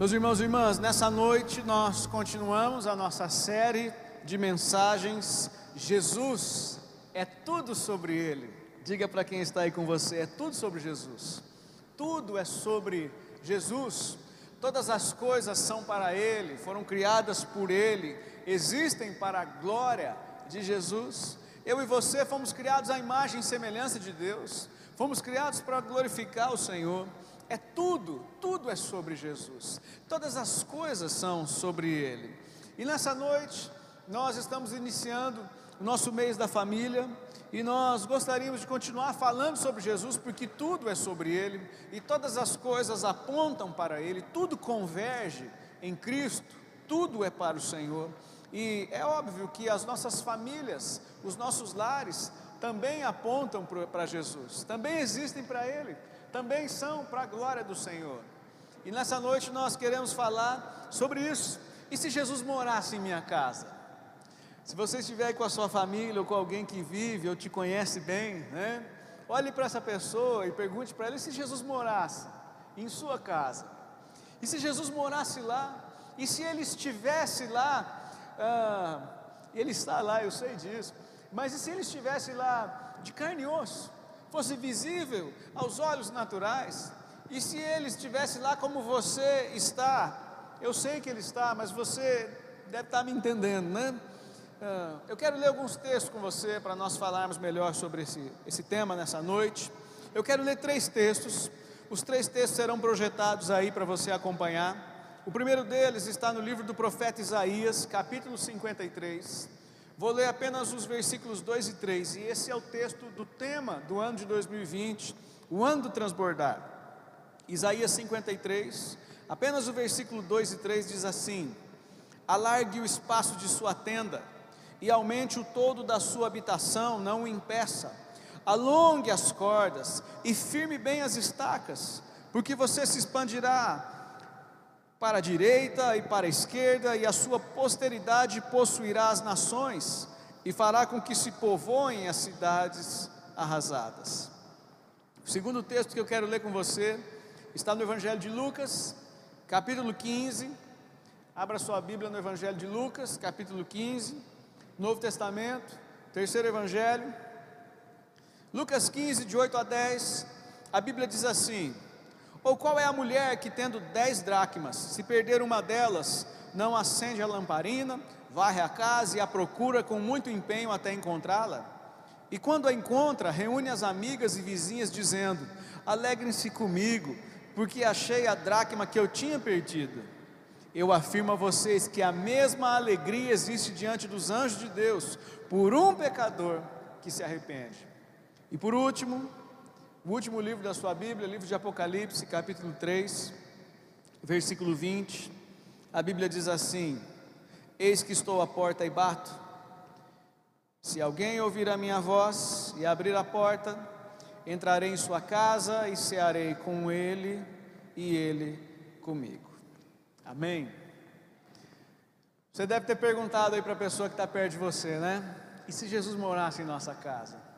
Meus irmãos e irmãs, nessa noite nós continuamos a nossa série de mensagens. Jesus é tudo sobre Ele. Diga para quem está aí com você: é tudo sobre Jesus. Tudo é sobre Jesus. Todas as coisas são para Ele, foram criadas por Ele, existem para a glória de Jesus. Eu e você fomos criados à imagem e semelhança de Deus, fomos criados para glorificar o Senhor. É tudo, tudo é sobre Jesus. Todas as coisas são sobre Ele. E nessa noite, nós estamos iniciando o nosso mês da família e nós gostaríamos de continuar falando sobre Jesus, porque tudo é sobre Ele e todas as coisas apontam para Ele, tudo converge em Cristo, tudo é para o Senhor. E é óbvio que as nossas famílias, os nossos lares, também apontam para Jesus, também existem para Ele também são para a glória do Senhor. E nessa noite nós queremos falar sobre isso. E se Jesus morasse em minha casa? Se você estiver com a sua família ou com alguém que vive ou te conhece bem, né? Olhe para essa pessoa e pergunte para ela: e se Jesus morasse em sua casa? E se Jesus morasse lá? E se ele estivesse lá? Ah, ele está lá, eu sei disso. Mas e se ele estivesse lá de carne e osso? Fosse visível aos olhos naturais, e se ele estivesse lá como você está, eu sei que ele está, mas você deve estar me entendendo, né? Ah, eu quero ler alguns textos com você para nós falarmos melhor sobre esse, esse tema nessa noite. Eu quero ler três textos, os três textos serão projetados aí para você acompanhar. O primeiro deles está no livro do profeta Isaías, capítulo 53. Vou ler apenas os versículos 2 e 3, e esse é o texto do tema do ano de 2020, o ano do transbordar. Isaías 53, apenas o versículo 2 e 3 diz assim: Alargue o espaço de sua tenda, e aumente o todo da sua habitação, não o impeça. Alongue as cordas e firme bem as estacas, porque você se expandirá para a direita e para a esquerda, e a sua posteridade possuirá as nações, e fará com que se povoem as cidades arrasadas. O segundo texto que eu quero ler com você está no Evangelho de Lucas, capítulo 15. Abra sua Bíblia no Evangelho de Lucas, capítulo 15, Novo Testamento, terceiro Evangelho. Lucas 15, de 8 a 10, a Bíblia diz assim: ou qual é a mulher que, tendo dez dracmas, se perder uma delas, não acende a lamparina, varre a casa e a procura com muito empenho até encontrá-la? E quando a encontra, reúne as amigas e vizinhas, dizendo: Alegrem-se comigo, porque achei a dracma que eu tinha perdido. Eu afirmo a vocês que a mesma alegria existe diante dos anjos de Deus por um pecador que se arrepende. E por último, o último livro da sua Bíblia, livro de Apocalipse, capítulo 3, versículo 20. A Bíblia diz assim: Eis que estou à porta e bato. Se alguém ouvir a minha voz e abrir a porta, entrarei em sua casa e cearei com ele e ele comigo. Amém. Você deve ter perguntado aí para a pessoa que está perto de você, né? E se Jesus morasse em nossa casa?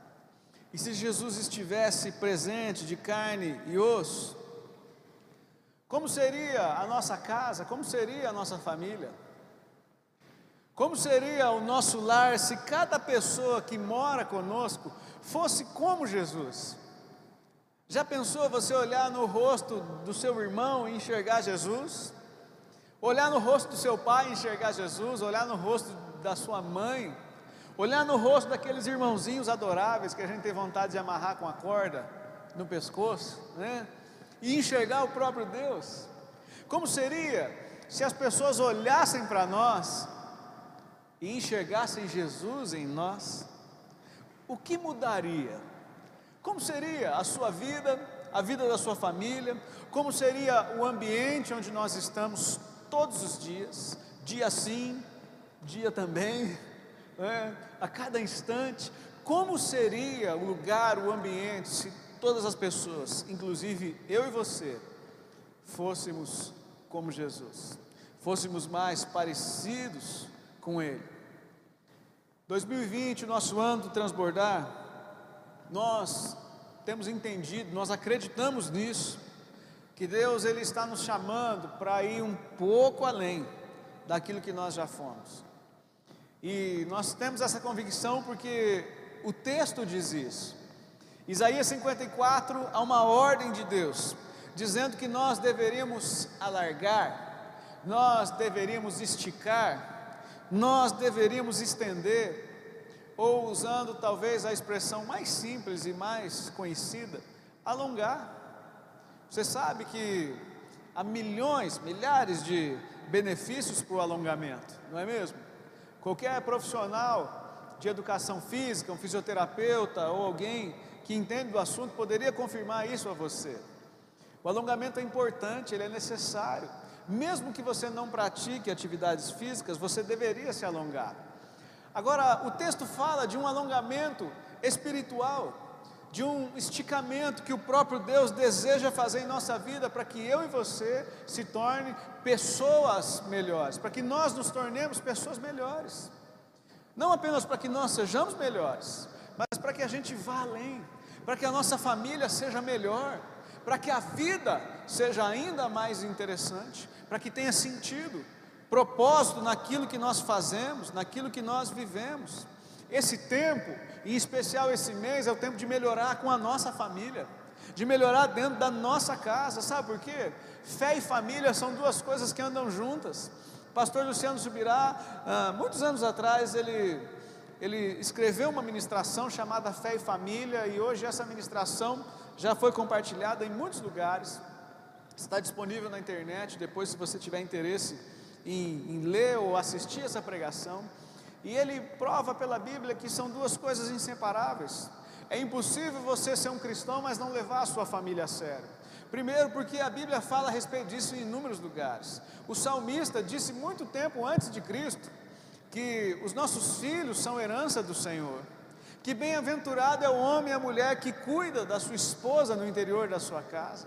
E se Jesus estivesse presente de carne e osso, como seria a nossa casa? Como seria a nossa família? Como seria o nosso lar se cada pessoa que mora conosco fosse como Jesus? Já pensou você olhar no rosto do seu irmão e enxergar Jesus? Olhar no rosto do seu pai e enxergar Jesus? Olhar no rosto da sua mãe olhar no rosto daqueles irmãozinhos adoráveis que a gente tem vontade de amarrar com a corda no pescoço, né? E enxergar o próprio Deus. Como seria se as pessoas olhassem para nós e enxergassem Jesus em nós? O que mudaria? Como seria a sua vida, a vida da sua família? Como seria o ambiente onde nós estamos todos os dias, dia sim, dia também? É, a cada instante, como seria o lugar, o ambiente, se todas as pessoas, inclusive eu e você, fôssemos como Jesus, fôssemos mais parecidos com Ele. 2020, nosso ano do transbordar, nós temos entendido, nós acreditamos nisso, que Deus ele está nos chamando para ir um pouco além daquilo que nós já fomos. E nós temos essa convicção porque o texto diz isso. Isaías 54 há uma ordem de Deus, dizendo que nós deveríamos alargar, nós deveríamos esticar, nós deveríamos estender, ou usando talvez a expressão mais simples e mais conhecida, alongar. Você sabe que há milhões, milhares de benefícios para o alongamento, não é mesmo? Qualquer profissional de educação física, um fisioterapeuta ou alguém que entende do assunto poderia confirmar isso a você. O alongamento é importante, ele é necessário. Mesmo que você não pratique atividades físicas, você deveria se alongar. Agora, o texto fala de um alongamento espiritual, de um esticamento que o próprio Deus deseja fazer em nossa vida para que eu e você se torne pessoas melhores, para que nós nos tornemos pessoas melhores. Não apenas para que nós sejamos melhores, mas para que a gente vá além, para que a nossa família seja melhor, para que a vida seja ainda mais interessante, para que tenha sentido, propósito naquilo que nós fazemos, naquilo que nós vivemos. Esse tempo, em especial esse mês, é o tempo de melhorar com a nossa família, de melhorar dentro da nossa casa, sabe por quê? Fé e família são duas coisas que andam juntas. pastor Luciano Subirá, ah, muitos anos atrás, ele ele escreveu uma ministração chamada Fé e Família, e hoje essa ministração já foi compartilhada em muitos lugares, está disponível na internet. Depois, se você tiver interesse em, em ler ou assistir essa pregação, e ele prova pela Bíblia que são duas coisas inseparáveis. É impossível você ser um cristão, mas não levar a sua família a sério. Primeiro, porque a Bíblia fala a respeito disso em inúmeros lugares. O salmista disse muito tempo antes de Cristo que os nossos filhos são herança do Senhor, que bem-aventurado é o homem e a mulher que cuida da sua esposa no interior da sua casa.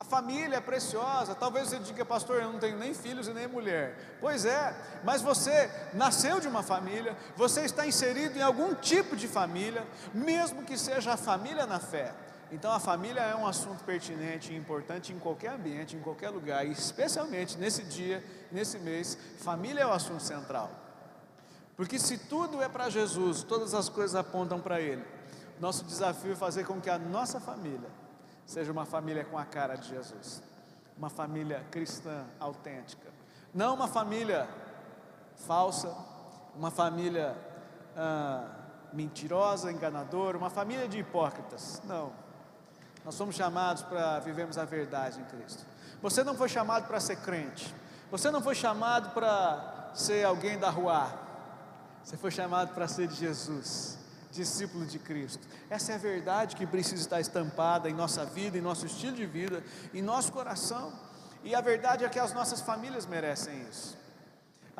A família é preciosa. Talvez você diga, pastor, eu não tenho nem filhos e nem mulher. Pois é, mas você nasceu de uma família, você está inserido em algum tipo de família, mesmo que seja a família na fé. Então a família é um assunto pertinente e importante em qualquer ambiente, em qualquer lugar, e especialmente nesse dia, nesse mês, família é o assunto central. Porque se tudo é para Jesus, todas as coisas apontam para Ele. Nosso desafio é fazer com que a nossa família seja uma família com a cara de Jesus, uma família cristã autêntica, não uma família falsa, uma família ah, mentirosa, enganadora, uma família de hipócritas. Não. Nós somos chamados para vivermos a verdade em Cristo. Você não foi chamado para ser crente. Você não foi chamado para ser alguém da rua. Você foi chamado para ser de Jesus, discípulo de Cristo. Essa é a verdade que precisa estar estampada em nossa vida, em nosso estilo de vida, em nosso coração. E a verdade é que as nossas famílias merecem isso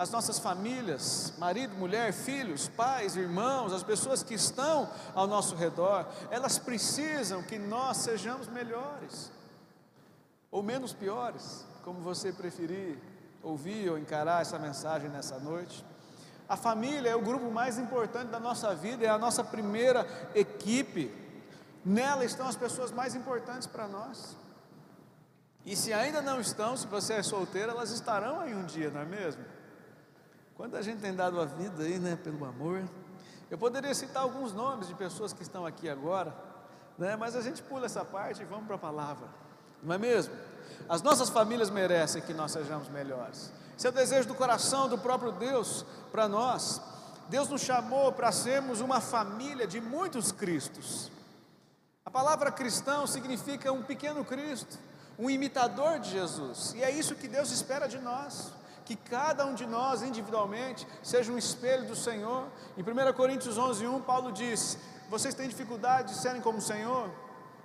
as nossas famílias, marido, mulher, filhos, pais, irmãos, as pessoas que estão ao nosso redor, elas precisam que nós sejamos melhores, ou menos piores, como você preferir ouvir ou encarar essa mensagem nessa noite. A família é o grupo mais importante da nossa vida, é a nossa primeira equipe, nela estão as pessoas mais importantes para nós. E se ainda não estão, se você é solteiro, elas estarão aí um dia, não é mesmo? Quando a gente tem dado a vida aí, né, pelo amor, eu poderia citar alguns nomes de pessoas que estão aqui agora, né, mas a gente pula essa parte e vamos para a palavra, não é mesmo? As nossas famílias merecem que nós sejamos melhores. Esse é o desejo do coração do próprio Deus para nós. Deus nos chamou para sermos uma família de muitos Cristos. A palavra cristão significa um pequeno Cristo, um imitador de Jesus, e é isso que Deus espera de nós que cada um de nós individualmente seja um espelho do Senhor. Em 1 Coríntios 11, 1, Paulo diz: Vocês têm dificuldade de serem como o Senhor?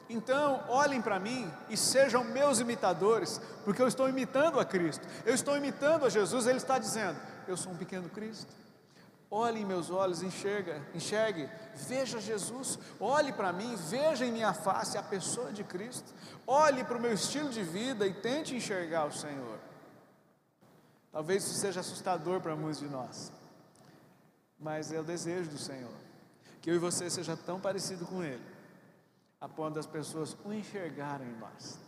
Então, olhem para mim e sejam meus imitadores, porque eu estou imitando a Cristo, eu estou imitando a Jesus. Ele está dizendo: Eu sou um pequeno Cristo. Olhe em meus olhos, enxerga, enxergue, veja Jesus, olhe para mim, veja em minha face a pessoa de Cristo, olhe para o meu estilo de vida e tente enxergar o Senhor. Talvez isso seja assustador para muitos de nós, mas é o desejo do Senhor, que eu e você seja tão parecido com Ele, a ponto das pessoas o enxergarem em nós.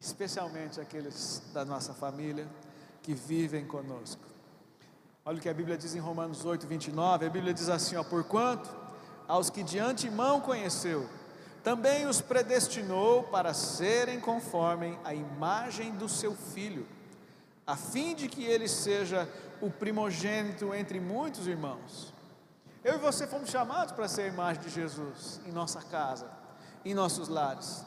especialmente aqueles da nossa família que vivem conosco. Olha o que a Bíblia diz em Romanos 8, 29. A Bíblia diz assim: ó, Porquanto aos que de antemão conheceu, também os predestinou para serem conforme a imagem do seu filho, a fim de que ele seja o primogênito entre muitos irmãos. Eu e você fomos chamados para ser a imagem de Jesus em nossa casa, em nossos lares.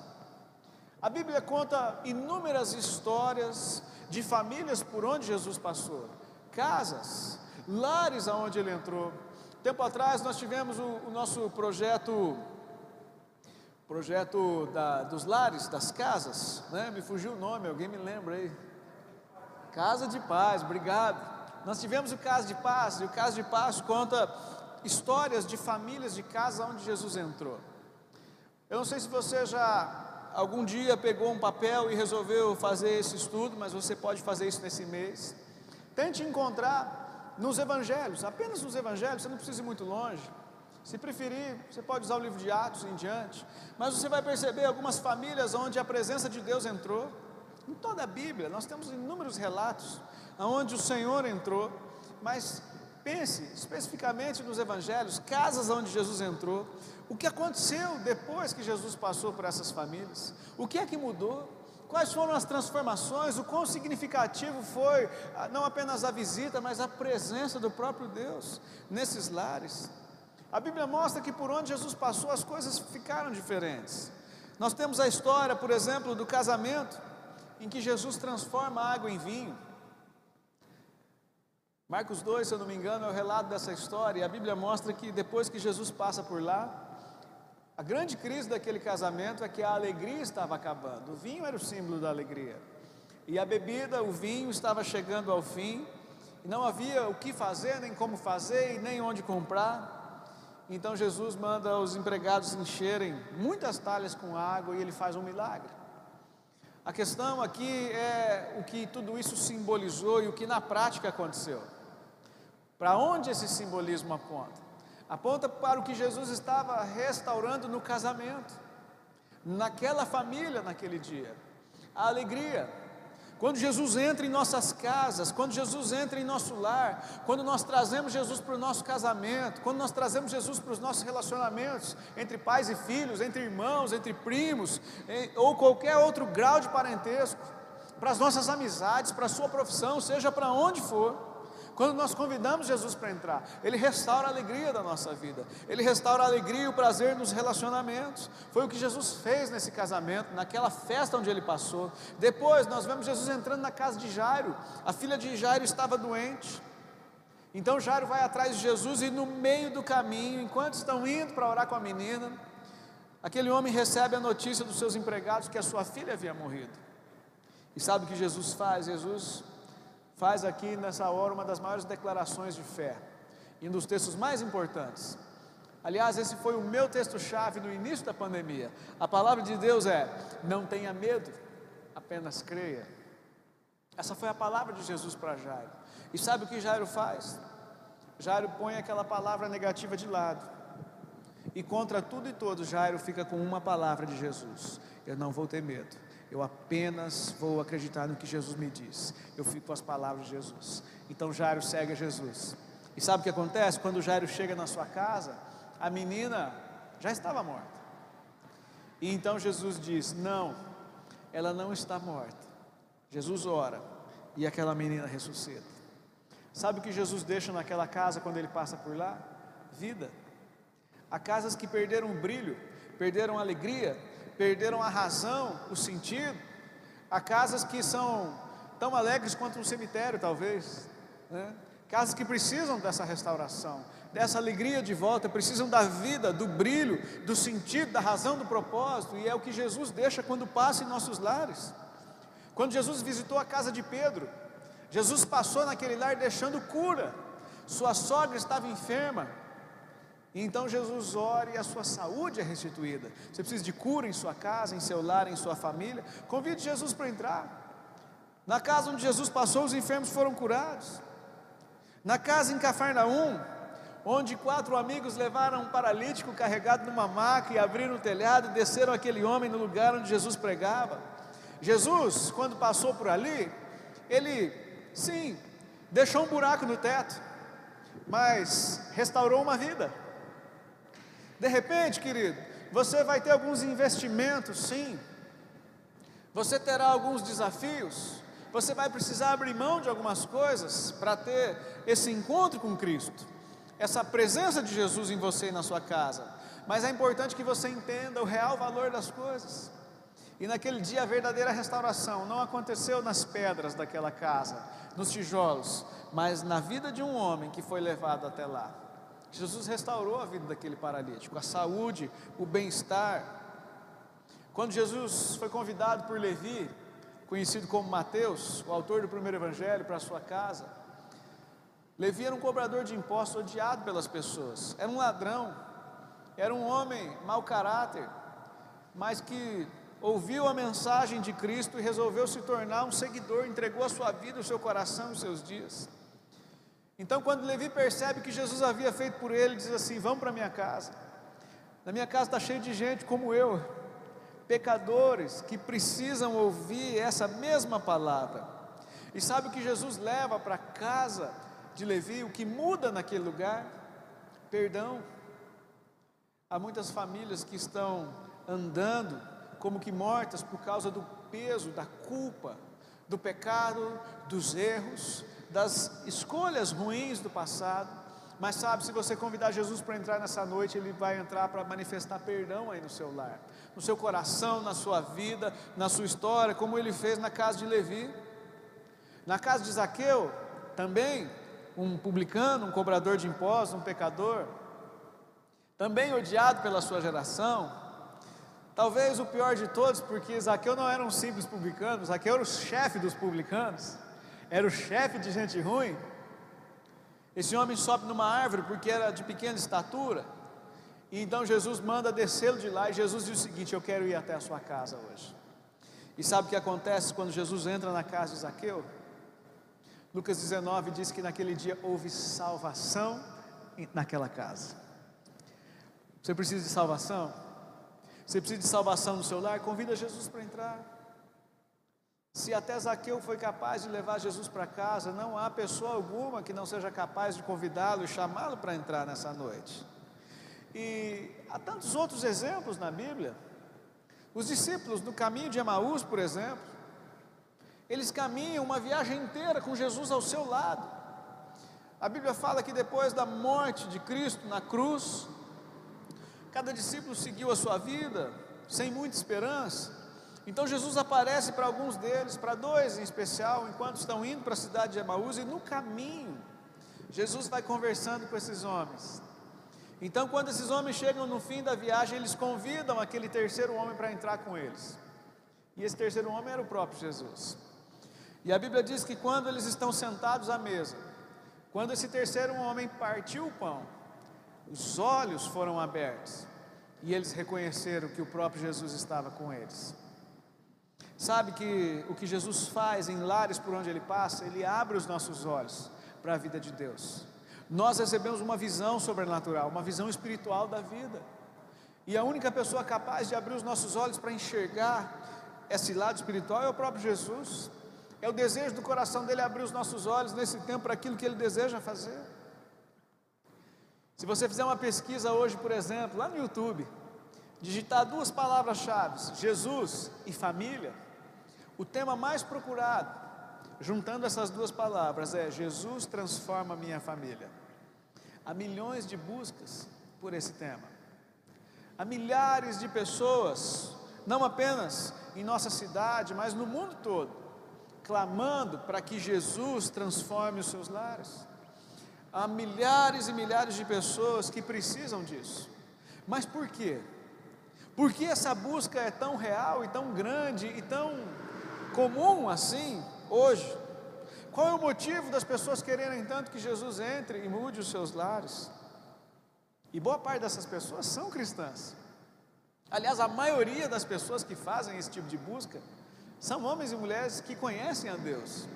A Bíblia conta inúmeras histórias de famílias por onde Jesus passou, casas, lares aonde ele entrou. Tempo atrás nós tivemos o, o nosso projeto projeto da, dos lares, das casas, né? Me fugiu o nome, alguém me lembra aí? Casa de Paz, obrigado. Nós tivemos o Casa de Paz, e o Casa de Paz conta histórias de famílias de casa onde Jesus entrou. Eu não sei se você já algum dia pegou um papel e resolveu fazer esse estudo, mas você pode fazer isso nesse mês. Tente encontrar nos evangelhos, apenas nos evangelhos, você não precisa ir muito longe. Se preferir, você pode usar o livro de Atos em diante, mas você vai perceber algumas famílias onde a presença de Deus entrou. Em toda a Bíblia, nós temos inúmeros relatos onde o Senhor entrou, mas pense especificamente nos evangelhos, casas onde Jesus entrou, o que aconteceu depois que Jesus passou por essas famílias, o que é que mudou, quais foram as transformações, o quão significativo foi ah, não apenas a visita, mas a presença do próprio Deus nesses lares. A Bíblia mostra que por onde Jesus passou as coisas ficaram diferentes. Nós temos a história, por exemplo, do casamento, em que Jesus transforma água em vinho. Marcos 2, se eu não me engano, é o relato dessa história, e a Bíblia mostra que depois que Jesus passa por lá, a grande crise daquele casamento é que a alegria estava acabando. O vinho era o símbolo da alegria. E a bebida, o vinho, estava chegando ao fim, e não havia o que fazer, nem como fazer, e nem onde comprar. Então Jesus manda os empregados encherem muitas talhas com água e ele faz um milagre. A questão aqui é o que tudo isso simbolizou e o que na prática aconteceu. Para onde esse simbolismo aponta? Aponta para o que Jesus estava restaurando no casamento, naquela família naquele dia. A alegria, quando Jesus entra em nossas casas, quando Jesus entra em nosso lar, quando nós trazemos Jesus para o nosso casamento, quando nós trazemos Jesus para os nossos relacionamentos entre pais e filhos, entre irmãos, entre primos, ou qualquer outro grau de parentesco, para as nossas amizades, para a sua profissão, seja para onde for. Quando nós convidamos Jesus para entrar, Ele restaura a alegria da nossa vida, Ele restaura a alegria e o prazer nos relacionamentos. Foi o que Jesus fez nesse casamento, naquela festa onde ele passou. Depois nós vemos Jesus entrando na casa de Jairo, a filha de Jairo estava doente. Então Jairo vai atrás de Jesus e no meio do caminho, enquanto estão indo para orar com a menina, aquele homem recebe a notícia dos seus empregados que a sua filha havia morrido. E sabe o que Jesus faz? Jesus faz aqui nessa hora uma das maiores declarações de fé, e um dos textos mais importantes. Aliás, esse foi o meu texto-chave no início da pandemia. A palavra de Deus é: não tenha medo, apenas creia. Essa foi a palavra de Jesus para Jairo. E sabe o que Jairo faz? Jairo põe aquela palavra negativa de lado. E contra tudo e todos, Jairo fica com uma palavra de Jesus: Eu não vou ter medo eu apenas vou acreditar no que Jesus me diz. Eu fico com as palavras de Jesus. Então Jairo segue a Jesus. E sabe o que acontece? Quando Jairo chega na sua casa, a menina já estava morta. E então Jesus diz: Não, ela não está morta. Jesus ora e aquela menina ressuscita. Sabe o que Jesus deixa naquela casa quando ele passa por lá? Vida. Há casas que perderam o brilho, perderam a alegria, perderam a razão, o sentido. Há casas que são tão alegres quanto um cemitério, talvez. Né? Casas que precisam dessa restauração, dessa alegria de volta, precisam da vida, do brilho, do sentido, da razão, do propósito, e é o que Jesus deixa quando passa em nossos lares. Quando Jesus visitou a casa de Pedro, Jesus passou naquele lar deixando cura. Sua sogra estava enferma, então Jesus ora e a sua saúde é restituída. Você precisa de cura em sua casa, em seu lar, em sua família. Convide Jesus para entrar. Na casa onde Jesus passou, os enfermos foram curados. Na casa em Cafarnaum, onde quatro amigos levaram um paralítico carregado numa maca e abriram o telhado e desceram aquele homem no lugar onde Jesus pregava. Jesus, quando passou por ali, ele, sim, deixou um buraco no teto, mas restaurou uma vida. De repente, querido, você vai ter alguns investimentos, sim, você terá alguns desafios, você vai precisar abrir mão de algumas coisas para ter esse encontro com Cristo, essa presença de Jesus em você e na sua casa. Mas é importante que você entenda o real valor das coisas. E naquele dia a verdadeira restauração não aconteceu nas pedras daquela casa, nos tijolos, mas na vida de um homem que foi levado até lá. Jesus restaurou a vida daquele paralítico, a saúde, o bem-estar. Quando Jesus foi convidado por Levi, conhecido como Mateus, o autor do primeiro evangelho, para sua casa, Levi era um cobrador de impostos odiado pelas pessoas, era um ladrão, era um homem mau caráter, mas que ouviu a mensagem de Cristo e resolveu se tornar um seguidor, entregou a sua vida, o seu coração os seus dias. Então, quando Levi percebe que Jesus havia feito por ele, diz assim: Vamos para minha casa. Na minha casa está cheio de gente como eu, pecadores que precisam ouvir essa mesma palavra. E sabe o que Jesus leva para a casa de Levi? O que muda naquele lugar? Perdão. Há muitas famílias que estão andando como que mortas por causa do peso, da culpa, do pecado, dos erros, das escolhas ruins do passado. Mas sabe, se você convidar Jesus para entrar nessa noite, Ele vai entrar para manifestar perdão aí no seu lar, no seu coração, na sua vida, na sua história, como Ele fez na casa de Levi. Na casa de Zaqueu, também, um publicano, um cobrador de impostos, um pecador, também odiado pela sua geração, talvez o pior de todos, porque Zaqueu não era um simples publicano, Zaqueu era o chefe dos publicanos, era o chefe de gente ruim. Esse homem sobe numa árvore porque era de pequena estatura, e então Jesus manda descê-lo de lá, e Jesus diz o seguinte: Eu quero ir até a sua casa hoje. E sabe o que acontece quando Jesus entra na casa de Zaqueu? Lucas 19 diz que naquele dia houve salvação naquela casa. Você precisa de salvação? Você precisa de salvação no seu lar? Convida Jesus para entrar. Se até Zaqueu foi capaz de levar Jesus para casa, não há pessoa alguma que não seja capaz de convidá-lo e chamá-lo para entrar nessa noite. E há tantos outros exemplos na Bíblia. Os discípulos no caminho de Emaús, por exemplo, eles caminham uma viagem inteira com Jesus ao seu lado. A Bíblia fala que depois da morte de Cristo na cruz, Cada discípulo seguiu a sua vida sem muita esperança. Então Jesus aparece para alguns deles, para dois em especial, enquanto estão indo para a cidade de Emaús, e no caminho, Jesus vai conversando com esses homens. Então, quando esses homens chegam no fim da viagem, eles convidam aquele terceiro homem para entrar com eles. E esse terceiro homem era o próprio Jesus. E a Bíblia diz que quando eles estão sentados à mesa, quando esse terceiro homem partiu o pão, os olhos foram abertos e eles reconheceram que o próprio Jesus estava com eles. Sabe que o que Jesus faz em lares por onde ele passa, ele abre os nossos olhos para a vida de Deus. Nós recebemos uma visão sobrenatural, uma visão espiritual da vida. E a única pessoa capaz de abrir os nossos olhos para enxergar esse lado espiritual é o próprio Jesus. É o desejo do coração dele abrir os nossos olhos nesse tempo para aquilo que ele deseja fazer. Se você fizer uma pesquisa hoje, por exemplo, lá no YouTube, digitar duas palavras-chave, Jesus e família, o tema mais procurado, juntando essas duas palavras, é Jesus transforma minha família. Há milhões de buscas por esse tema. Há milhares de pessoas, não apenas em nossa cidade, mas no mundo todo, clamando para que Jesus transforme os seus lares. Há milhares e milhares de pessoas que precisam disso. Mas por quê? Por que essa busca é tão real e tão grande e tão comum assim hoje? Qual é o motivo das pessoas quererem tanto que Jesus entre e mude os seus lares? E boa parte dessas pessoas são cristãs. Aliás, a maioria das pessoas que fazem esse tipo de busca são homens e mulheres que conhecem a Deus.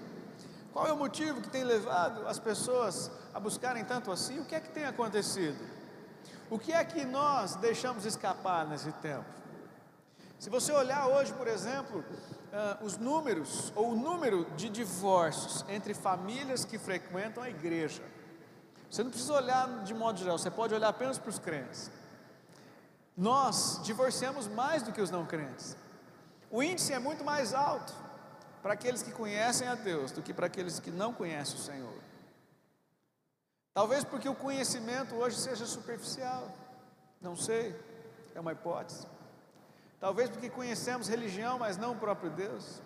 Qual é o motivo que tem levado as pessoas a buscarem tanto assim? O que é que tem acontecido? O que é que nós deixamos escapar nesse tempo? Se você olhar hoje, por exemplo, uh, os números, ou o número de divórcios entre famílias que frequentam a igreja. Você não precisa olhar de modo geral, você pode olhar apenas para os crentes. Nós divorciamos mais do que os não crentes. O índice é muito mais alto para aqueles que conhecem a Deus do que para aqueles que não conhecem o Senhor. Talvez porque o conhecimento hoje seja superficial, não sei, é uma hipótese. Talvez porque conhecemos religião, mas não o próprio Deus.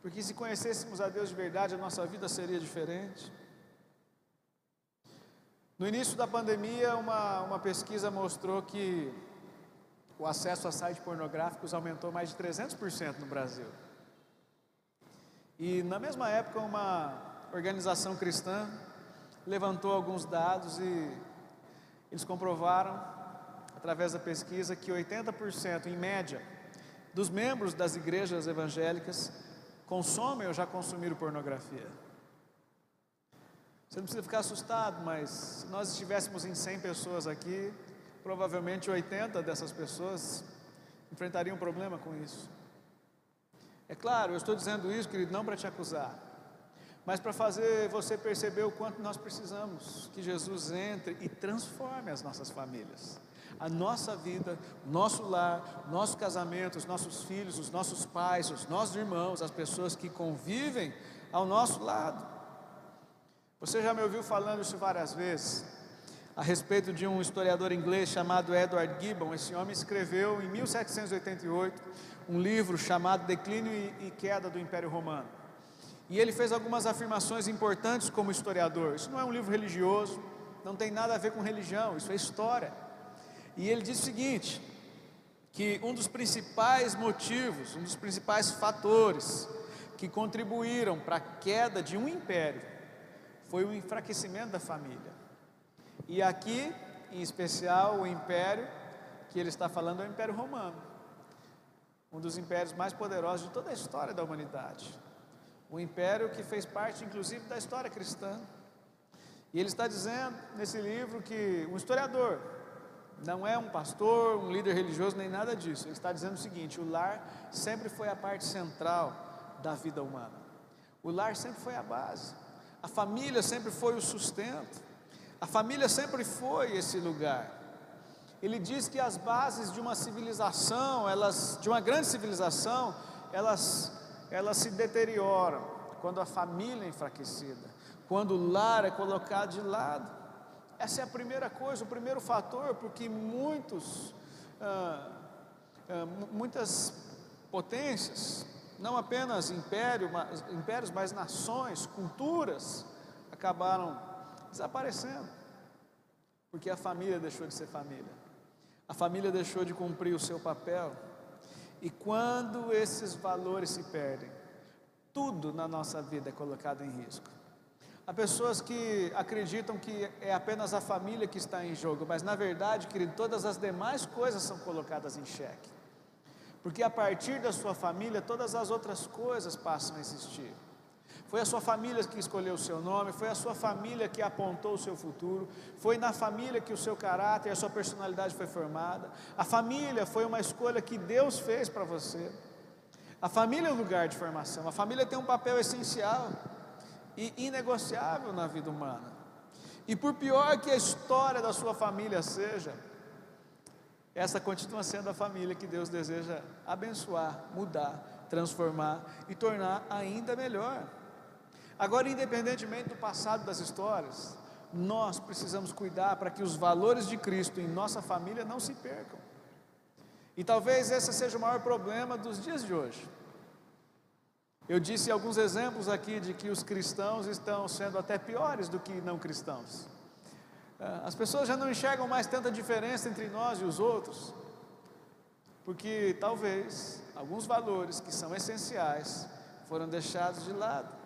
Porque se conhecêssemos a Deus de verdade, a nossa vida seria diferente. No início da pandemia, uma, uma pesquisa mostrou que o acesso a sites pornográficos aumentou mais de 300% no Brasil. E na mesma época, uma organização cristã levantou alguns dados e eles comprovaram, através da pesquisa, que 80% em média dos membros das igrejas evangélicas consomem ou já consumiram pornografia. Você não precisa ficar assustado, mas se nós estivéssemos em 100 pessoas aqui, provavelmente 80 dessas pessoas enfrentariam um problema com isso. É claro, eu estou dizendo isso, querido, não para te acusar, mas para fazer você perceber o quanto nós precisamos que Jesus entre e transforme as nossas famílias, a nossa vida, nosso lar, nosso casamento, os nossos filhos, os nossos pais, os nossos irmãos, as pessoas que convivem ao nosso lado. Você já me ouviu falando isso várias vezes a respeito de um historiador inglês chamado Edward Gibbon. Esse homem escreveu em 1788 um livro chamado Declínio e Queda do Império Romano. E ele fez algumas afirmações importantes como historiador. Isso não é um livro religioso, não tem nada a ver com religião, isso é história. E ele diz o seguinte: que um dos principais motivos, um dos principais fatores que contribuíram para a queda de um império foi o enfraquecimento da família. E aqui, em especial, o império que ele está falando é o Império Romano, um dos impérios mais poderosos de toda a história da humanidade. O império que fez parte, inclusive, da história cristã. E ele está dizendo nesse livro que um historiador não é um pastor, um líder religioso, nem nada disso. Ele está dizendo o seguinte: o lar sempre foi a parte central da vida humana. O lar sempre foi a base. A família sempre foi o sustento. A família sempre foi esse lugar. Ele diz que as bases de uma civilização, elas, de uma grande civilização, elas, elas se deterioram quando a família é enfraquecida, quando o lar é colocado de lado. Essa é a primeira coisa, o primeiro fator, porque muitos, ah, ah, muitas potências, não apenas império, mas, impérios, mas nações, culturas, acabaram desaparecendo, porque a família deixou de ser família, a família deixou de cumprir o seu papel, e quando esses valores se perdem, tudo na nossa vida é colocado em risco. Há pessoas que acreditam que é apenas a família que está em jogo, mas na verdade, querido, todas as demais coisas são colocadas em xeque. Porque a partir da sua família, todas as outras coisas passam a existir. Foi a sua família que escolheu o seu nome, foi a sua família que apontou o seu futuro, foi na família que o seu caráter e a sua personalidade foi formada. A família foi uma escolha que Deus fez para você. A família é o lugar de formação, a família tem um papel essencial e inegociável na vida humana. E por pior que a história da sua família seja, essa continua sendo a família que Deus deseja abençoar, mudar, transformar e tornar ainda melhor. Agora, independentemente do passado das histórias, nós precisamos cuidar para que os valores de Cristo em nossa família não se percam. E talvez esse seja o maior problema dos dias de hoje. Eu disse alguns exemplos aqui de que os cristãos estão sendo até piores do que não cristãos. É, as pessoas já não enxergam mais tanta diferença entre nós e os outros, porque talvez alguns valores que são essenciais foram deixados de lado.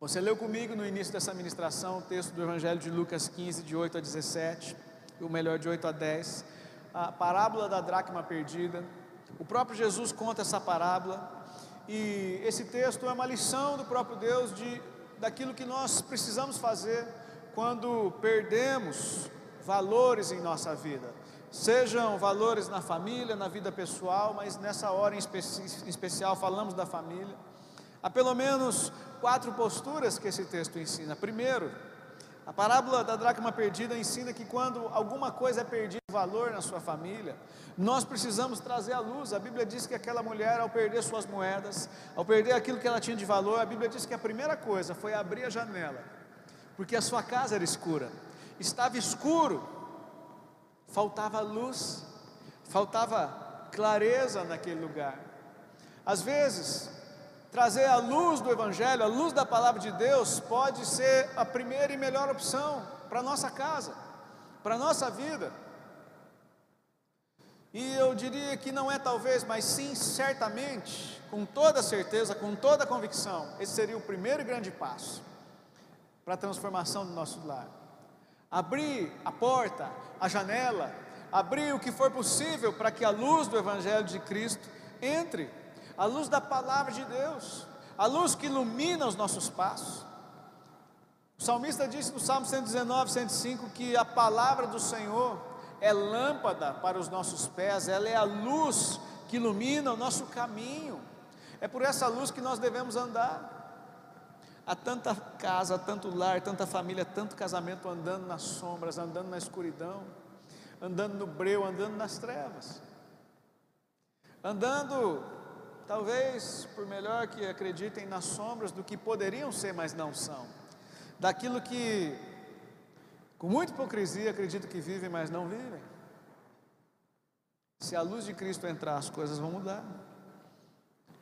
Você leu comigo no início dessa ministração o texto do Evangelho de Lucas 15, de 8 a 17, ou melhor, de 8 a 10, a parábola da dracma perdida. O próprio Jesus conta essa parábola, e esse texto é uma lição do próprio Deus de, daquilo que nós precisamos fazer quando perdemos valores em nossa vida, sejam valores na família, na vida pessoal, mas nessa hora em, em especial falamos da família. Há pelo menos quatro posturas que esse texto ensina. Primeiro, a parábola da dracma perdida ensina que quando alguma coisa é perdida valor na sua família, nós precisamos trazer à luz. A Bíblia diz que aquela mulher, ao perder suas moedas, ao perder aquilo que ela tinha de valor, a Bíblia diz que a primeira coisa foi abrir a janela, porque a sua casa era escura, estava escuro, faltava luz, faltava clareza naquele lugar. Às vezes, trazer a luz do Evangelho, a luz da palavra de Deus, pode ser a primeira e melhor opção para nossa casa, para nossa vida. E eu diria que não é talvez, mas sim certamente, com toda certeza, com toda convicção, esse seria o primeiro grande passo para a transformação do nosso lar. Abrir a porta, a janela, abrir o que for possível para que a luz do Evangelho de Cristo entre a luz da palavra de Deus, a luz que ilumina os nossos passos. O salmista disse no Salmo 119, 105 que a palavra do Senhor é lâmpada para os nossos pés, ela é a luz que ilumina o nosso caminho. É por essa luz que nós devemos andar. Há tanta casa, tanto lar, tanta família, tanto casamento andando nas sombras, andando na escuridão, andando no breu, andando nas trevas, andando Talvez, por melhor que acreditem nas sombras do que poderiam ser, mas não são. Daquilo que, com muita hipocrisia, acreditam que vivem, mas não vivem. Se a luz de Cristo entrar, as coisas vão mudar.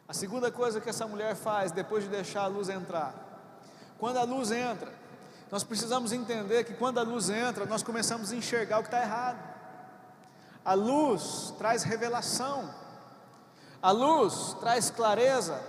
A segunda coisa que essa mulher faz depois de deixar a luz entrar, quando a luz entra, nós precisamos entender que quando a luz entra, nós começamos a enxergar o que está errado. A luz traz revelação. A luz traz clareza,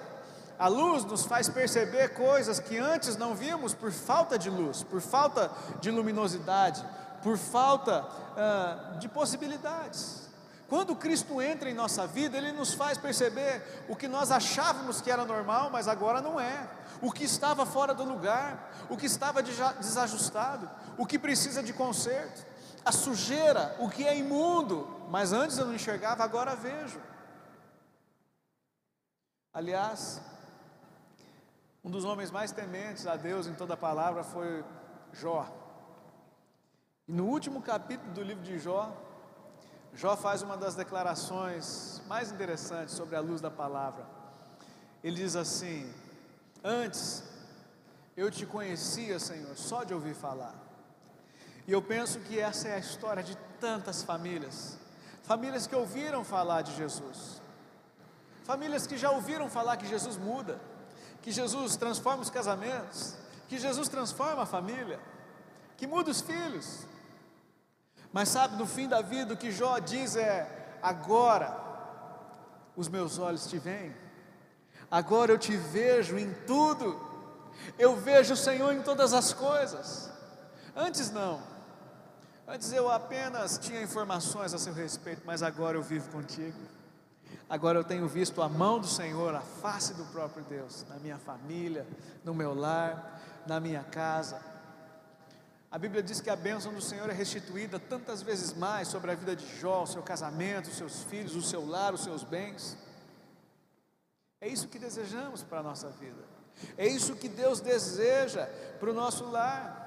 a luz nos faz perceber coisas que antes não vimos por falta de luz, por falta de luminosidade, por falta uh, de possibilidades. Quando Cristo entra em nossa vida, Ele nos faz perceber o que nós achávamos que era normal, mas agora não é. O que estava fora do lugar, o que estava desajustado, o que precisa de conserto, a sujeira, o que é imundo, mas antes eu não enxergava, agora vejo. Aliás, um dos homens mais tementes a Deus em toda a palavra foi Jó. E no último capítulo do livro de Jó, Jó faz uma das declarações mais interessantes sobre a luz da palavra. Ele diz assim: Antes eu te conhecia, Senhor, só de ouvir falar. E eu penso que essa é a história de tantas famílias, famílias que ouviram falar de Jesus, Famílias que já ouviram falar que Jesus muda, que Jesus transforma os casamentos, que Jesus transforma a família, que muda os filhos. Mas sabe, no fim da vida, o que Jó diz é: agora os meus olhos te veem, agora eu te vejo em tudo, eu vejo o Senhor em todas as coisas. Antes não, antes eu apenas tinha informações a seu respeito, mas agora eu vivo contigo. Agora eu tenho visto a mão do Senhor, a face do próprio Deus, na minha família, no meu lar, na minha casa. A Bíblia diz que a bênção do Senhor é restituída tantas vezes mais sobre a vida de Jó, o seu casamento, os seus filhos, o seu lar, os seus bens. É isso que desejamos para a nossa vida. É isso que Deus deseja para o nosso lar.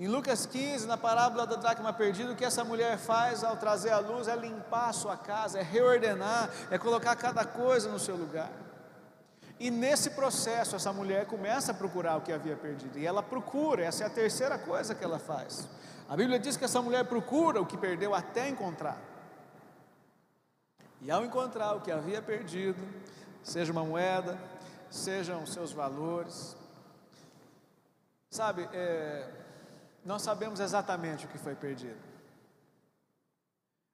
Em Lucas 15, na parábola da dracma perdida, o que essa mulher faz ao trazer a luz é limpar a sua casa, é reordenar, é colocar cada coisa no seu lugar. E nesse processo, essa mulher começa a procurar o que havia perdido, e ela procura, essa é a terceira coisa que ela faz. A Bíblia diz que essa mulher procura o que perdeu até encontrar. E ao encontrar o que havia perdido, seja uma moeda, sejam seus valores, sabe, é, nós sabemos exatamente o que foi perdido.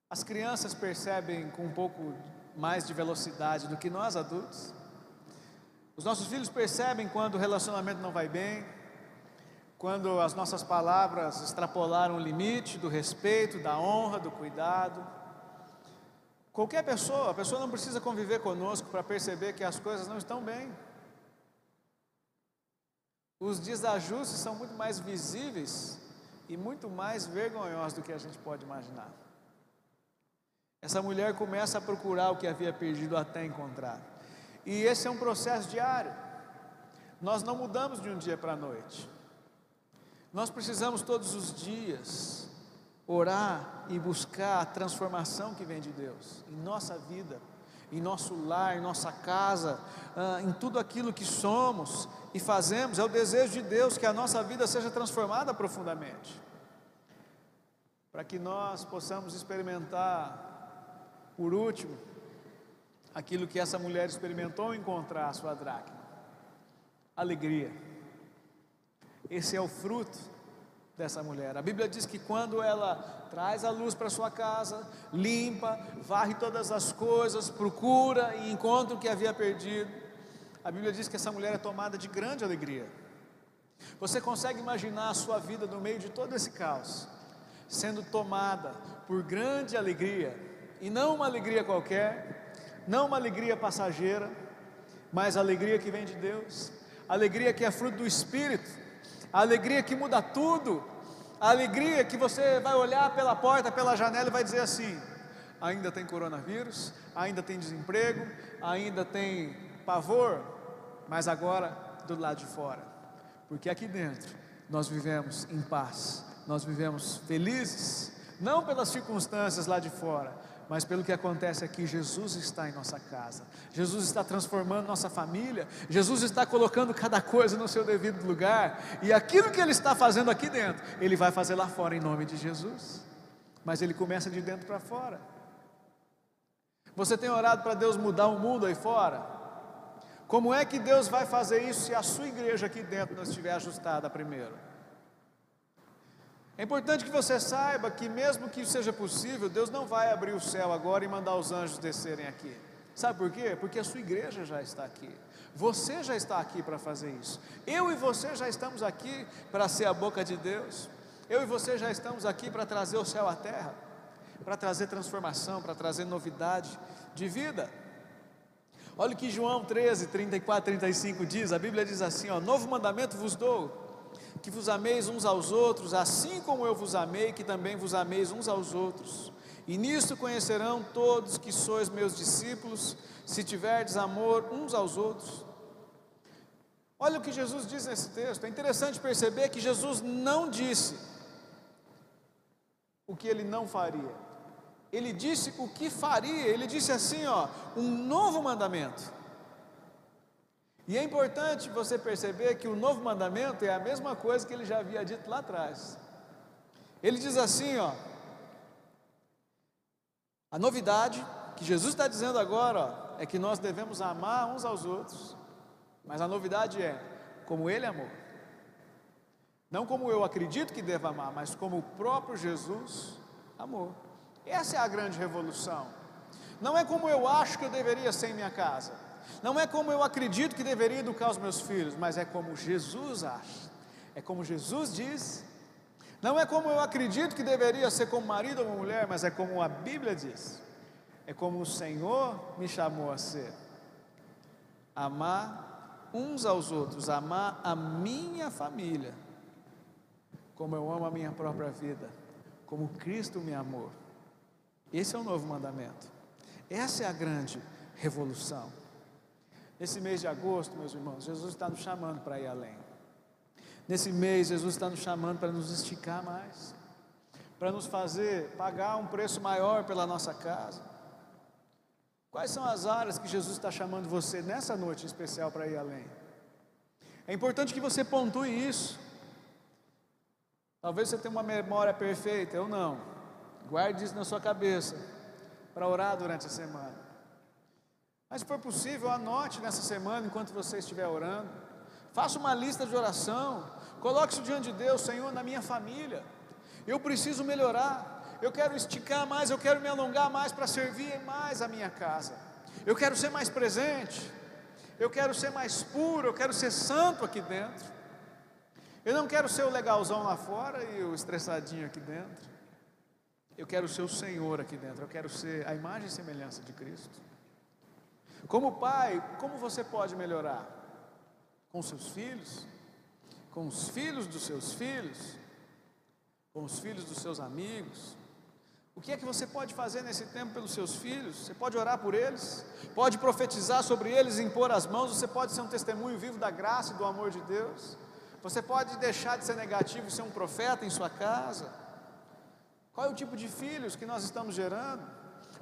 As crianças percebem com um pouco mais de velocidade do que nós adultos. Os nossos filhos percebem quando o relacionamento não vai bem, quando as nossas palavras extrapolaram o limite do respeito, da honra, do cuidado. Qualquer pessoa, a pessoa não precisa conviver conosco para perceber que as coisas não estão bem. Os desajustes são muito mais visíveis e muito mais vergonhosos do que a gente pode imaginar. Essa mulher começa a procurar o que havia perdido até encontrar. E esse é um processo diário. Nós não mudamos de um dia para a noite. Nós precisamos todos os dias orar e buscar a transformação que vem de Deus em nossa vida, em nosso lar, em nossa casa, ah, em tudo aquilo que somos e fazemos. É o desejo de Deus que a nossa vida seja transformada profundamente, para que nós possamos experimentar, por último, aquilo que essa mulher experimentou ao encontrar a sua dracma: alegria. Esse é o fruto dessa mulher. A Bíblia diz que quando ela traz a luz para sua casa, limpa, varre todas as coisas, procura e encontra o que havia perdido, a Bíblia diz que essa mulher é tomada de grande alegria. Você consegue imaginar a sua vida no meio de todo esse caos, sendo tomada por grande alegria, e não uma alegria qualquer, não uma alegria passageira, mas a alegria que vem de Deus, alegria que é fruto do Espírito, a alegria que muda tudo, a alegria que você vai olhar pela porta, pela janela e vai dizer assim: ainda tem coronavírus, ainda tem desemprego, ainda tem pavor, mas agora do lado de fora, porque aqui dentro nós vivemos em paz, nós vivemos felizes, não pelas circunstâncias lá de fora, mas pelo que acontece aqui, Jesus está em nossa casa, Jesus está transformando nossa família, Jesus está colocando cada coisa no seu devido lugar, e aquilo que Ele está fazendo aqui dentro, Ele vai fazer lá fora em nome de Jesus, mas Ele começa de dentro para fora. Você tem orado para Deus mudar o mundo aí fora? Como é que Deus vai fazer isso se a sua igreja aqui dentro não estiver ajustada primeiro? É importante que você saiba que, mesmo que seja possível, Deus não vai abrir o céu agora e mandar os anjos descerem aqui. Sabe por quê? Porque a sua igreja já está aqui. Você já está aqui para fazer isso. Eu e você já estamos aqui para ser a boca de Deus. Eu e você já estamos aqui para trazer o céu à terra, para trazer transformação, para trazer novidade de vida. Olha o que João 13, 34, 35 diz: a Bíblia diz assim: ó, Novo mandamento vos dou que vos ameis uns aos outros, assim como eu vos amei, que também vos ameis uns aos outros. E nisto conhecerão todos que sois meus discípulos, se tiverdes amor uns aos outros. Olha o que Jesus diz nesse texto. É interessante perceber que Jesus não disse o que ele não faria. Ele disse o que faria. Ele disse assim, ó, um novo mandamento. E é importante você perceber que o novo mandamento é a mesma coisa que ele já havia dito lá atrás. Ele diz assim, ó, a novidade que Jesus está dizendo agora ó, é que nós devemos amar uns aos outros, mas a novidade é como Ele amou, não como eu acredito que devo amar, mas como o próprio Jesus amou. Essa é a grande revolução. Não é como eu acho que eu deveria ser em minha casa, não é como eu acredito que deveria educar os meus filhos, mas é como Jesus acha, é como Jesus diz. Não é como eu acredito que deveria ser como marido ou mulher, mas é como a Bíblia diz. É como o Senhor me chamou a ser. Amar uns aos outros, amar a minha família, como eu amo a minha própria vida, como Cristo me amou. Esse é o novo mandamento. Essa é a grande revolução. Nesse mês de agosto, meus irmãos, Jesus está nos chamando para ir além. Nesse mês, Jesus está nos chamando para nos esticar mais, para nos fazer pagar um preço maior pela nossa casa. Quais são as áreas que Jesus está chamando você nessa noite especial para ir além? É importante que você pontue isso. Talvez você tenha uma memória perfeita, eu não. Guarde isso na sua cabeça para orar durante a semana. Mas se for possível, anote nessa semana, enquanto você estiver orando. Faça uma lista de oração. Coloque isso diante de Deus, Senhor, na minha família. Eu preciso melhorar. Eu quero esticar mais, eu quero me alongar mais para servir mais a minha casa. Eu quero ser mais presente. Eu quero ser mais puro, eu quero ser santo aqui dentro. Eu não quero ser o legalzão lá fora e o estressadinho aqui dentro. Eu quero ser o Senhor aqui dentro. Eu quero ser a imagem e semelhança de Cristo. Como pai, como você pode melhorar? Com seus filhos? Com os filhos dos seus filhos? com os filhos dos seus amigos. O que é que você pode fazer nesse tempo pelos seus filhos? Você pode orar por eles, pode profetizar sobre eles, impor as mãos, você pode ser um testemunho vivo da graça e do amor de Deus. Você pode deixar de ser negativo e ser um profeta em sua casa. Qual é o tipo de filhos que nós estamos gerando?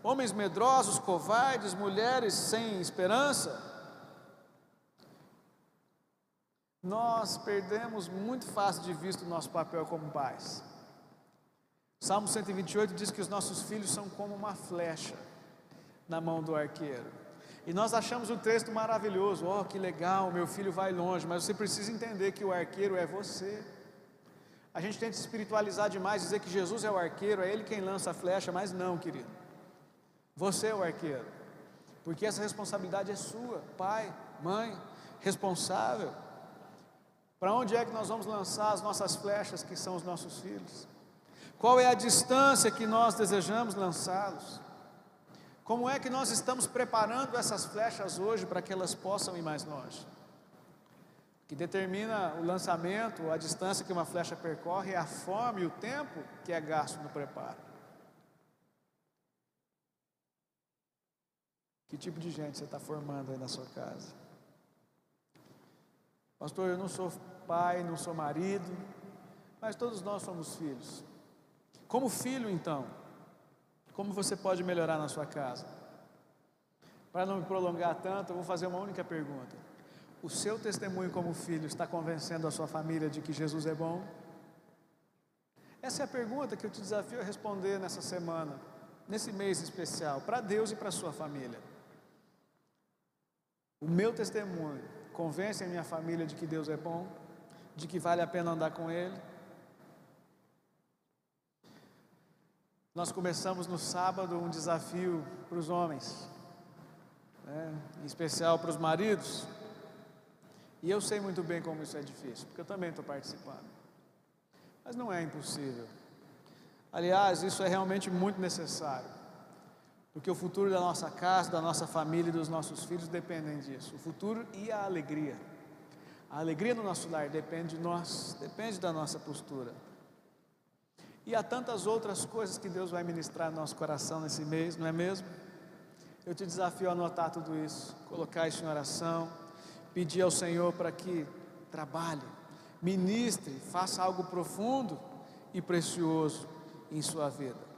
Homens medrosos, covardes, mulheres sem esperança? Nós perdemos muito fácil de vista o nosso papel como pais. Salmo 128 diz que os nossos filhos são como uma flecha na mão do arqueiro. E nós achamos o texto maravilhoso, oh que legal, meu filho vai longe, mas você precisa entender que o arqueiro é você. A gente tenta espiritualizar demais, dizer que Jesus é o arqueiro, é Ele quem lança a flecha, mas não, querido. Você é o arqueiro, porque essa responsabilidade é sua, pai, mãe, responsável. Para onde é que nós vamos lançar as nossas flechas, que são os nossos filhos? Qual é a distância que nós desejamos lançá-los? Como é que nós estamos preparando essas flechas hoje para que elas possam ir mais longe? O que determina o lançamento, a distância que uma flecha percorre, é a forma e o tempo que é gasto no preparo. Que tipo de gente você está formando aí na sua casa? Pastor, eu não sou pai, não sou marido, mas todos nós somos filhos. Como filho, então, como você pode melhorar na sua casa? Para não me prolongar tanto, eu vou fazer uma única pergunta. O seu testemunho como filho está convencendo a sua família de que Jesus é bom? Essa é a pergunta que eu te desafio a responder nessa semana, nesse mês especial, para Deus e para sua família. O meu testemunho convence a minha família de que Deus é bom, de que vale a pena andar com Ele? Nós começamos no sábado um desafio para os homens, né? em especial para os maridos. E eu sei muito bem como isso é difícil, porque eu também estou participando. Mas não é impossível. Aliás, isso é realmente muito necessário, porque o futuro da nossa casa, da nossa família e dos nossos filhos dependem disso. O futuro e a alegria. A alegria do nosso lar depende de nós, depende da nossa postura. E há tantas outras coisas que Deus vai ministrar no nosso coração nesse mês, não é mesmo? Eu te desafio a anotar tudo isso, colocar isso em oração, pedir ao Senhor para que trabalhe, ministre, faça algo profundo e precioso em sua vida.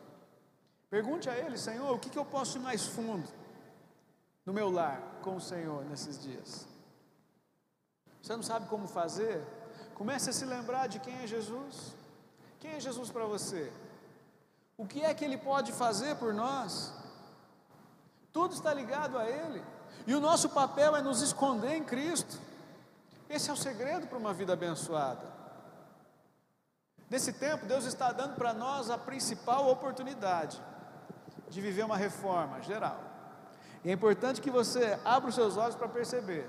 Pergunte a Ele, Senhor, o que, que eu posso ir mais fundo no meu lar com o Senhor nesses dias? Você não sabe como fazer? Comece a se lembrar de quem é Jesus. Quem é Jesus para você? O que é que Ele pode fazer por nós? Tudo está ligado a Ele. E o nosso papel é nos esconder em Cristo. Esse é o segredo para uma vida abençoada. Nesse tempo, Deus está dando para nós a principal oportunidade de viver uma reforma geral. E é importante que você abra os seus olhos para perceber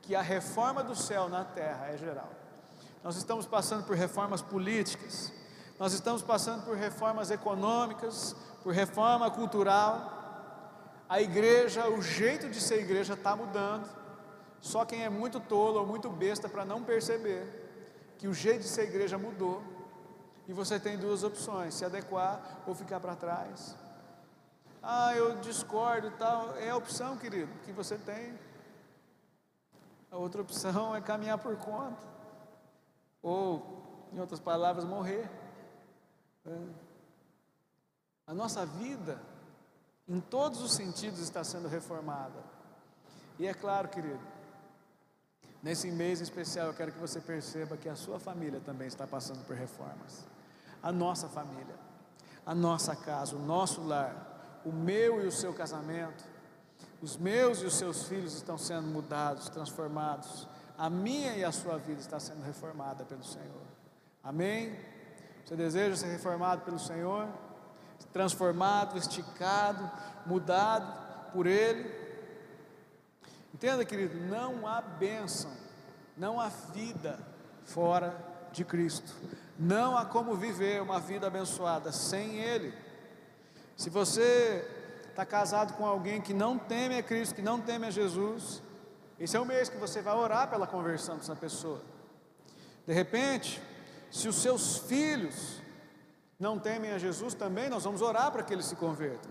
que a reforma do céu na terra é geral. Nós estamos passando por reformas políticas, nós estamos passando por reformas econômicas, por reforma cultural. A igreja, o jeito de ser igreja está mudando. Só quem é muito tolo ou muito besta para não perceber que o jeito de ser igreja mudou. E você tem duas opções: se adequar ou ficar para trás. Ah, eu discordo e tal. É a opção, querido, que você tem. A outra opção é caminhar por conta. Ou, em outras palavras, morrer. A nossa vida, em todos os sentidos, está sendo reformada. E é claro, querido, nesse mês especial eu quero que você perceba que a sua família também está passando por reformas. A nossa família, a nossa casa, o nosso lar, o meu e o seu casamento, os meus e os seus filhos estão sendo mudados, transformados. A minha e a sua vida está sendo reformada pelo Senhor. Amém? Você deseja ser reformado pelo Senhor? Transformado, esticado, mudado por Ele? Entenda, querido, não há bênção, não há vida fora de Cristo. Não há como viver uma vida abençoada sem Ele. Se você está casado com alguém que não teme a Cristo, que não teme a Jesus, esse é o mês que você vai orar pela conversão dessa pessoa. De repente, se os seus filhos não temem a Jesus, também nós vamos orar para que eles se convertam.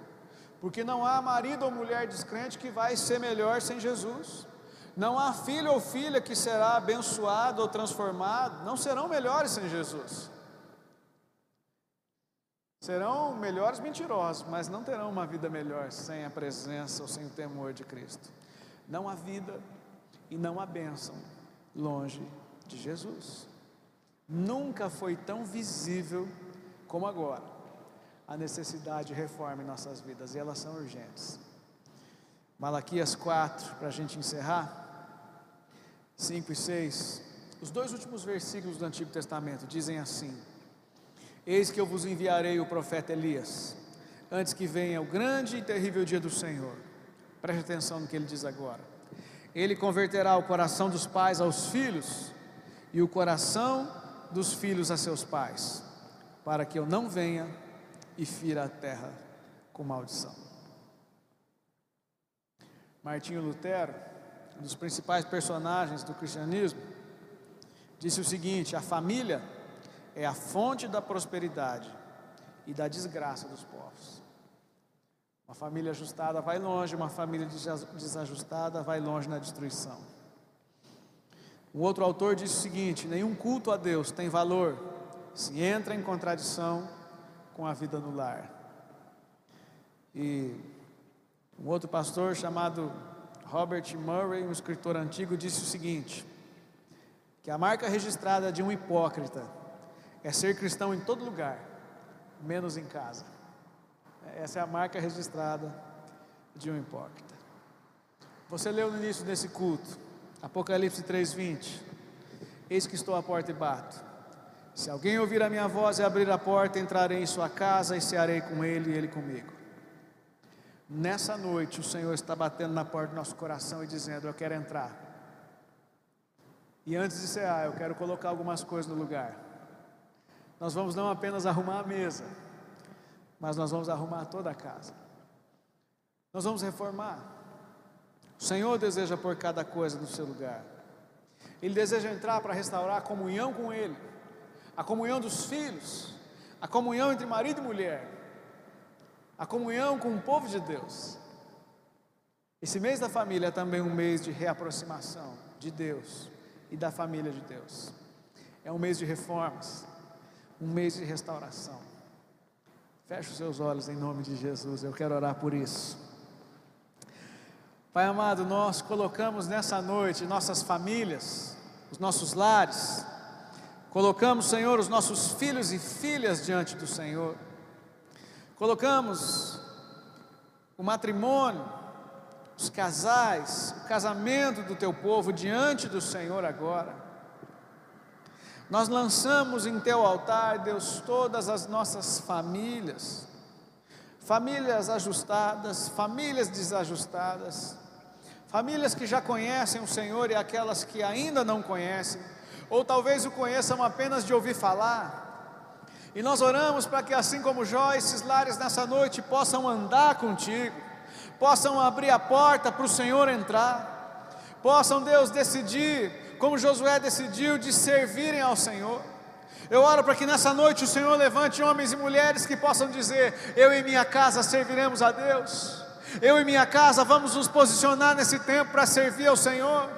Porque não há marido ou mulher descrente que vai ser melhor sem Jesus. Não há filho ou filha que será abençoado ou transformado, não serão melhores sem Jesus. Serão melhores mentirosos, mas não terão uma vida melhor sem a presença ou sem o temor de Cristo. Não há vida e não há bênção longe de Jesus. Nunca foi tão visível como agora a necessidade de reforma em nossas vidas, e elas são urgentes. Malaquias 4, para a gente encerrar, 5 e 6, os dois últimos versículos do Antigo Testamento dizem assim: Eis que eu vos enviarei o profeta Elias, antes que venha o grande e terrível dia do Senhor. Preste atenção no que ele diz agora. Ele converterá o coração dos pais aos filhos e o coração dos filhos a seus pais, para que eu não venha e fira a terra com maldição. Martinho Lutero, um dos principais personagens do cristianismo, disse o seguinte: a família é a fonte da prosperidade e da desgraça dos povos. Uma família ajustada vai longe, uma família desajustada vai longe na destruição. Um outro autor disse o seguinte: nenhum culto a Deus tem valor se entra em contradição com a vida no lar. E um outro pastor chamado Robert Murray, um escritor antigo, disse o seguinte: que a marca registrada de um hipócrita é ser cristão em todo lugar, menos em casa. Essa é a marca registrada de um hipócrita. Você leu no início desse culto, Apocalipse 3:20. Eis que estou à porta e bato. Se alguém ouvir a minha voz e abrir a porta, entrarei em sua casa e cearei com ele e ele comigo. Nessa noite, o Senhor está batendo na porta do nosso coração e dizendo: Eu quero entrar. E antes de cear, eu quero colocar algumas coisas no lugar. Nós vamos não apenas arrumar a mesa, mas nós vamos arrumar toda a casa. Nós vamos reformar. O Senhor deseja pôr cada coisa no seu lugar. Ele deseja entrar para restaurar a comunhão com Ele, a comunhão dos filhos, a comunhão entre marido e mulher, a comunhão com o povo de Deus. Esse mês da família é também um mês de reaproximação de Deus e da família de Deus. É um mês de reformas um mês de restauração. Feche os seus olhos em nome de Jesus, eu quero orar por isso. Pai amado, nós colocamos nessa noite nossas famílias, os nossos lares, colocamos, Senhor, os nossos filhos e filhas diante do Senhor, colocamos o matrimônio, os casais, o casamento do teu povo diante do Senhor agora. Nós lançamos em teu altar, Deus, todas as nossas famílias, famílias ajustadas, famílias desajustadas, famílias que já conhecem o Senhor e aquelas que ainda não conhecem, ou talvez o conheçam apenas de ouvir falar. E nós oramos para que, assim como Jó, esses lares nessa noite possam andar contigo, possam abrir a porta para o Senhor entrar, possam, Deus, decidir como Josué decidiu de servirem ao Senhor. Eu oro para que nessa noite o Senhor levante homens e mulheres que possam dizer: Eu e minha casa serviremos a Deus. Eu e minha casa vamos nos posicionar nesse tempo para servir ao Senhor.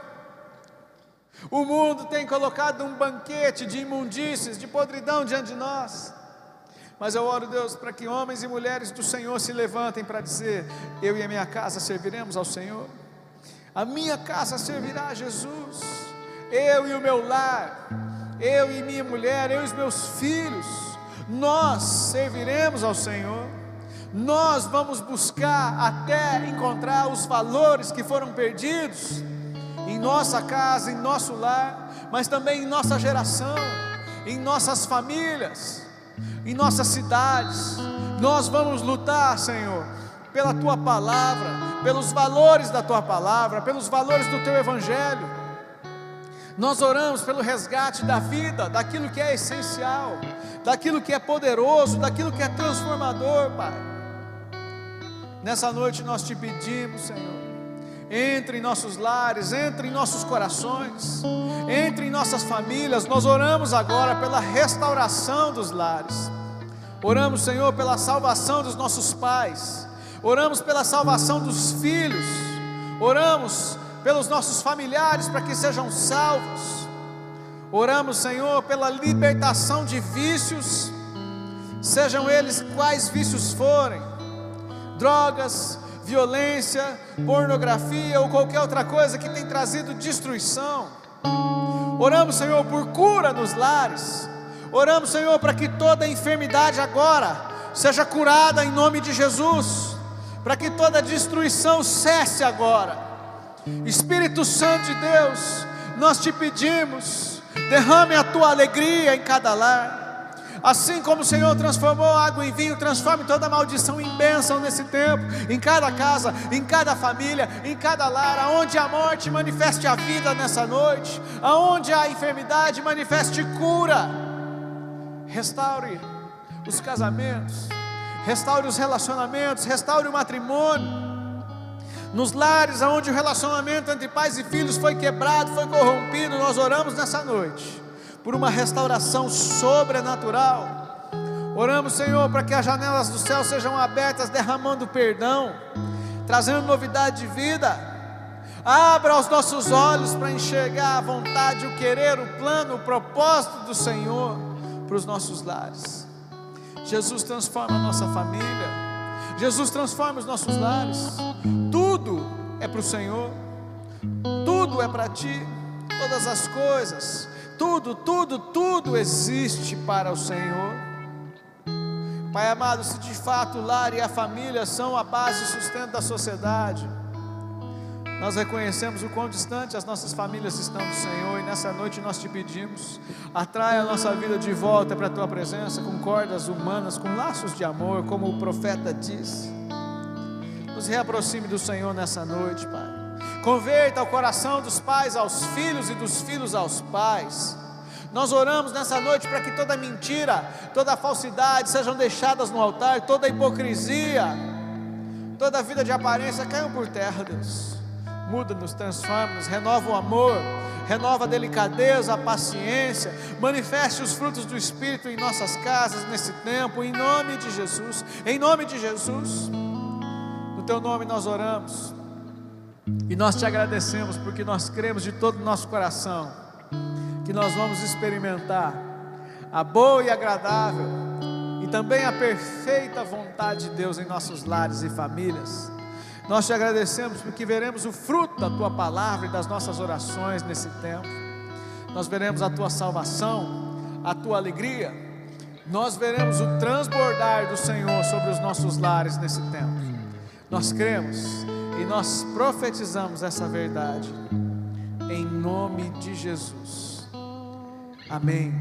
O mundo tem colocado um banquete de imundícies, de podridão diante de nós. Mas eu oro, Deus, para que homens e mulheres do Senhor se levantem para dizer: Eu e a minha casa serviremos ao Senhor. A minha casa servirá a Jesus eu e o meu lar, eu e minha mulher, eu e os meus filhos, nós serviremos ao Senhor. Nós vamos buscar até encontrar os valores que foram perdidos em nossa casa, em nosso lar, mas também em nossa geração, em nossas famílias, em nossas cidades. Nós vamos lutar, Senhor, pela tua palavra, pelos valores da tua palavra, pelos valores do teu evangelho. Nós oramos pelo resgate da vida, daquilo que é essencial, daquilo que é poderoso, daquilo que é transformador, Pai. Nessa noite nós te pedimos, Senhor, entre em nossos lares, entre em nossos corações, entre em nossas famílias. Nós oramos agora pela restauração dos lares. Oramos, Senhor, pela salvação dos nossos pais. Oramos pela salvação dos filhos. Oramos pelos nossos familiares para que sejam salvos. Oramos, Senhor, pela libertação de vícios, sejam eles quais vícios forem drogas, violência, pornografia ou qualquer outra coisa que tem trazido destruição. Oramos, Senhor, por cura nos lares. Oramos, Senhor, para que toda enfermidade agora seja curada em nome de Jesus, para que toda destruição cesse agora. Espírito Santo de Deus, nós te pedimos, derrame a tua alegria em cada lar. Assim como o Senhor transformou água em vinho, transforme toda maldição em bênção nesse tempo, em cada casa, em cada família, em cada lar, aonde a morte manifeste a vida nessa noite, aonde a enfermidade manifeste cura. Restaure os casamentos, restaure os relacionamentos, restaure o matrimônio. Nos lares onde o relacionamento entre pais e filhos foi quebrado, foi corrompido, nós oramos nessa noite por uma restauração sobrenatural. Oramos, Senhor, para que as janelas do céu sejam abertas, derramando perdão, trazendo novidade de vida. Abra os nossos olhos para enxergar a vontade, o querer, o plano, o propósito do Senhor para os nossos lares. Jesus transforma a nossa família. Jesus transforma os nossos lares. Tudo é para o Senhor. Tudo é para ti. Todas as coisas tudo, tudo, tudo existe para o Senhor. Pai amado, se de fato o lar e a família são a base e sustento da sociedade, nós reconhecemos o quão distante as nossas famílias estão do Senhor, e nessa noite nós te pedimos, atrai a nossa vida de volta para a tua presença, com cordas humanas, com laços de amor, como o profeta diz. Nos reaproxime do Senhor nessa noite, Pai. Converta o coração dos pais aos filhos e dos filhos aos pais. Nós oramos nessa noite para que toda mentira, toda falsidade sejam deixadas no altar, toda hipocrisia, toda vida de aparência caiam por terra, Deus. Muda-nos, transforma-nos, renova o amor, renova a delicadeza, a paciência, manifeste os frutos do Espírito em nossas casas nesse tempo, em nome de Jesus, em nome de Jesus. No Teu nome nós oramos. E nós te agradecemos porque nós cremos de todo o nosso coração que nós vamos experimentar a boa e agradável e também a perfeita vontade de Deus em nossos lares e famílias. Nós te agradecemos porque veremos o fruto da tua palavra e das nossas orações nesse tempo. Nós veremos a tua salvação, a tua alegria. Nós veremos o transbordar do Senhor sobre os nossos lares nesse tempo. Nós cremos e nós profetizamos essa verdade, em nome de Jesus. Amém.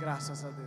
Graças a Deus.